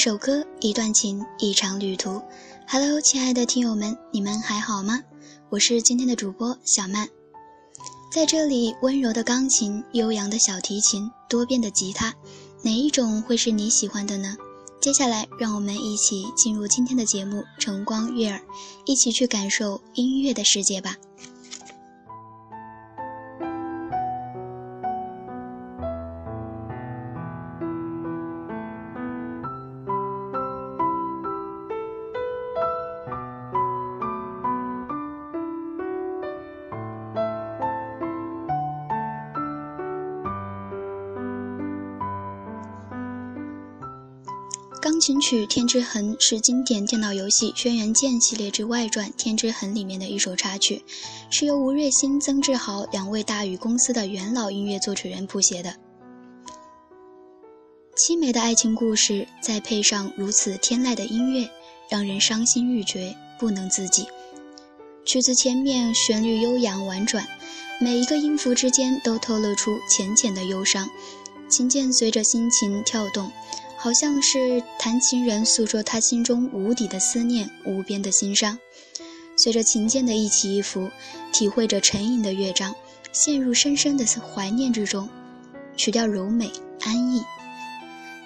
一首歌，一段情，一场旅途。Hello，亲爱的听友们，你们还好吗？我是今天的主播小曼，在这里，温柔的钢琴，悠扬的小提琴，多变的吉他，哪一种会是你喜欢的呢？接下来，让我们一起进入今天的节目《晨光悦耳》，一起去感受音乐的世界吧。钢琴曲《天之痕》是经典电脑游戏《轩辕剑》系列之外传《天之痕》里面的一首插曲，是由吴瑞鑫、曾志豪两位大宇公司的元老音乐作曲人谱写的。凄美的爱情故事，再配上如此天籁的音乐，让人伤心欲绝，不能自己。曲子前面旋律悠扬婉转，每一个音符之间都透露出浅浅的忧伤，琴键随着心情跳动。好像是弹琴人诉说他心中无底的思念、无边的心伤，随着琴键的一起一伏，体会着沉吟的乐章，陷入深深的怀念之中。曲调柔美安逸，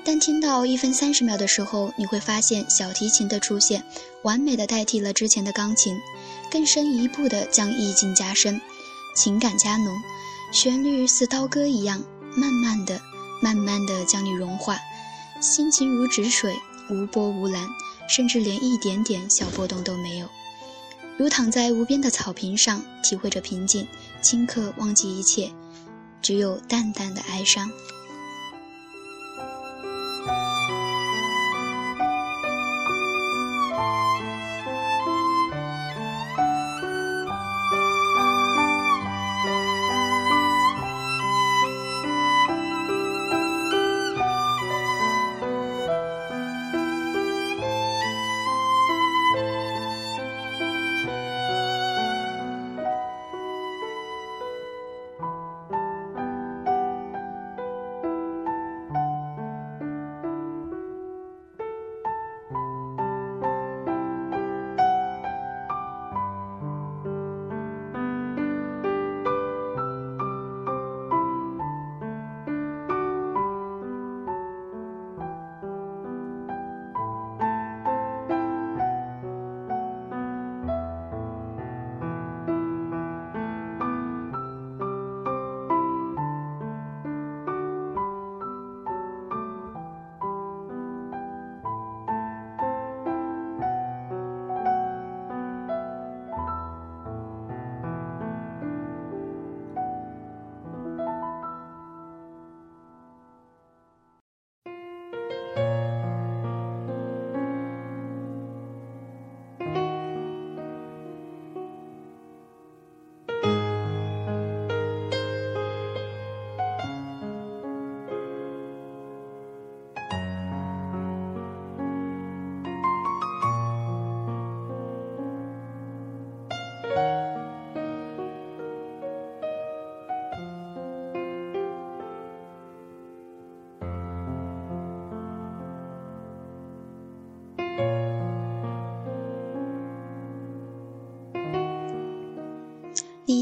但听到一分三十秒的时候，你会发现小提琴的出现，完美的代替了之前的钢琴，更深一步的将意境加深，情感加浓，旋律似刀割一样，慢慢的、慢慢的将你融化。心情如止水，无波无澜，甚至连一点点小波动都没有，如躺在无边的草坪上，体会着平静，顷刻忘记一切，只有淡淡的哀伤。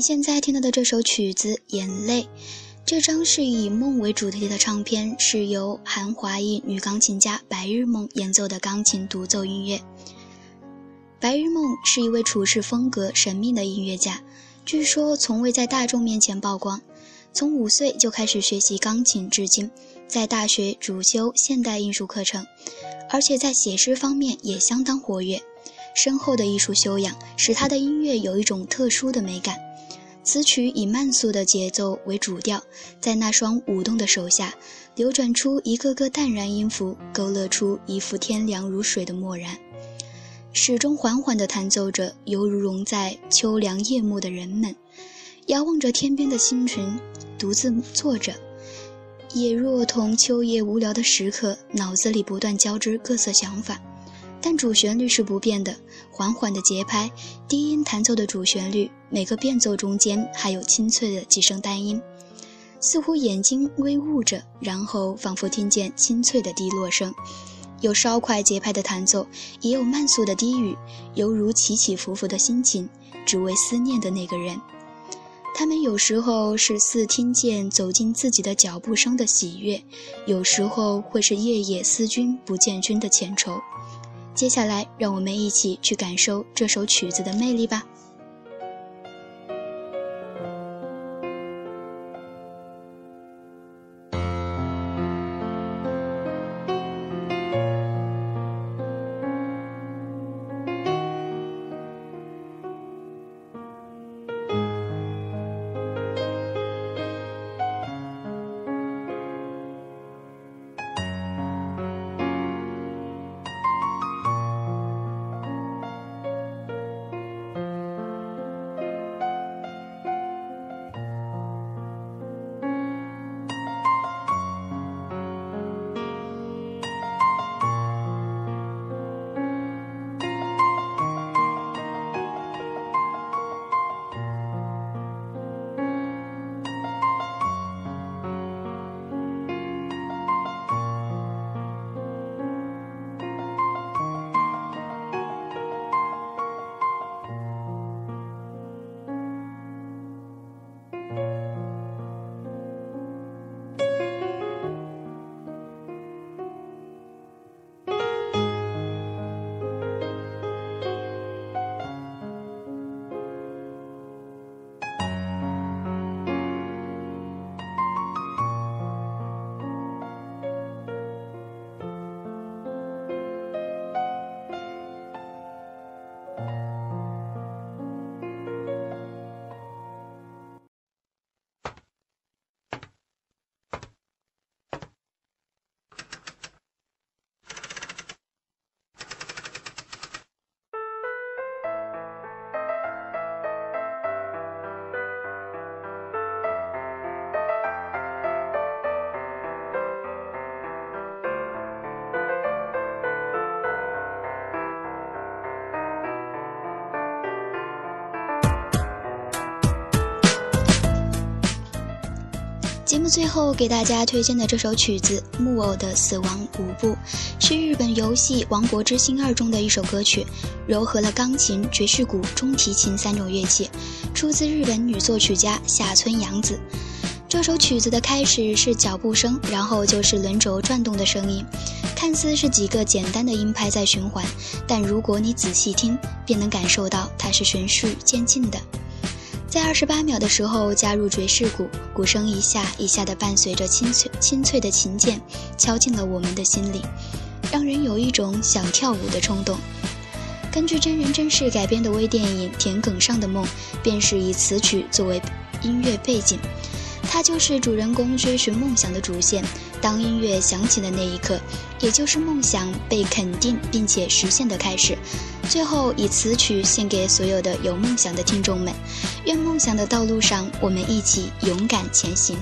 现在听到的这首曲子《眼泪》，这张是以梦为主题的唱片，是由韩华裔女钢琴家白日梦演奏的钢琴独奏音乐。白日梦是一位处事风格神秘的音乐家，据说从未在大众面前曝光。从五岁就开始学习钢琴，至今在大学主修现代艺术课程，而且在写诗方面也相当活跃。深厚的艺术修养使他的音乐有一种特殊的美感。此曲以慢速的节奏为主调，在那双舞动的手下，流转出一个个淡然音符，勾勒出一幅天凉如水的漠然。始终缓缓地弹奏着，犹如融在秋凉夜幕的人们，遥望着天边的星群，独自坐着，也若同秋夜无聊的时刻，脑子里不断交织各色想法。但主旋律是不变的，缓缓的节拍，低音弹奏的主旋律，每个变奏中间还有清脆的几声单音，似乎眼睛微雾着，然后仿佛听见清脆的滴落声，有稍快节拍的弹奏，也有慢速的低语，犹如起起伏伏的心情，只为思念的那个人。他们有时候是似听见走进自己的脚步声的喜悦，有时候会是夜夜思君不见君的前愁。接下来，让我们一起去感受这首曲子的魅力吧。最后给大家推荐的这首曲子《木偶的死亡舞步》，是日本游戏《王国之心二》中的一首歌曲，糅合了钢琴、爵士鼓、中提琴三种乐器，出自日本女作曲家下村洋子。这首曲子的开始是脚步声，然后就是轮轴转动的声音，看似是几个简单的音拍在循环，但如果你仔细听，便能感受到它是循序渐进的。在二十八秒的时候加入爵士鼓，鼓声一下一下的伴随着清脆清脆的琴键，敲进了我们的心里，让人有一种想跳舞的冲动。根据真人真事改编的微电影《田埂上的梦》，便是以此曲作为音乐背景，它就是主人公追寻梦想的主线。当音乐响起的那一刻，也就是梦想被肯定并且实现的开始。最后，以此曲献给所有的有梦想的听众们，愿梦想的道路上，我们一起勇敢前行。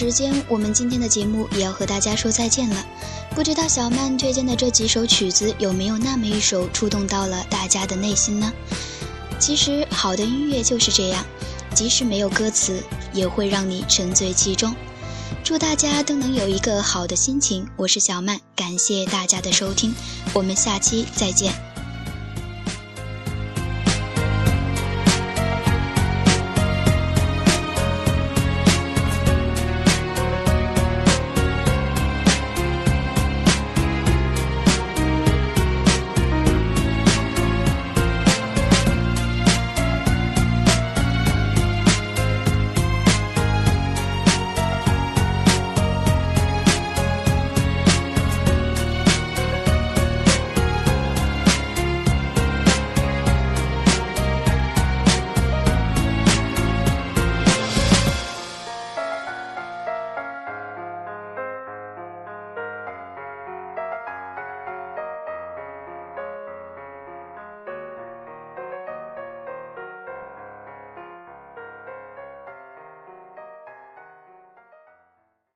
时间，我们今天的节目也要和大家说再见了。不知道小曼推荐的这几首曲子有没有那么一首触动到了大家的内心呢？其实好的音乐就是这样，即使没有歌词，也会让你沉醉其中。祝大家都能有一个好的心情。我是小曼，感谢大家的收听，我们下期再见。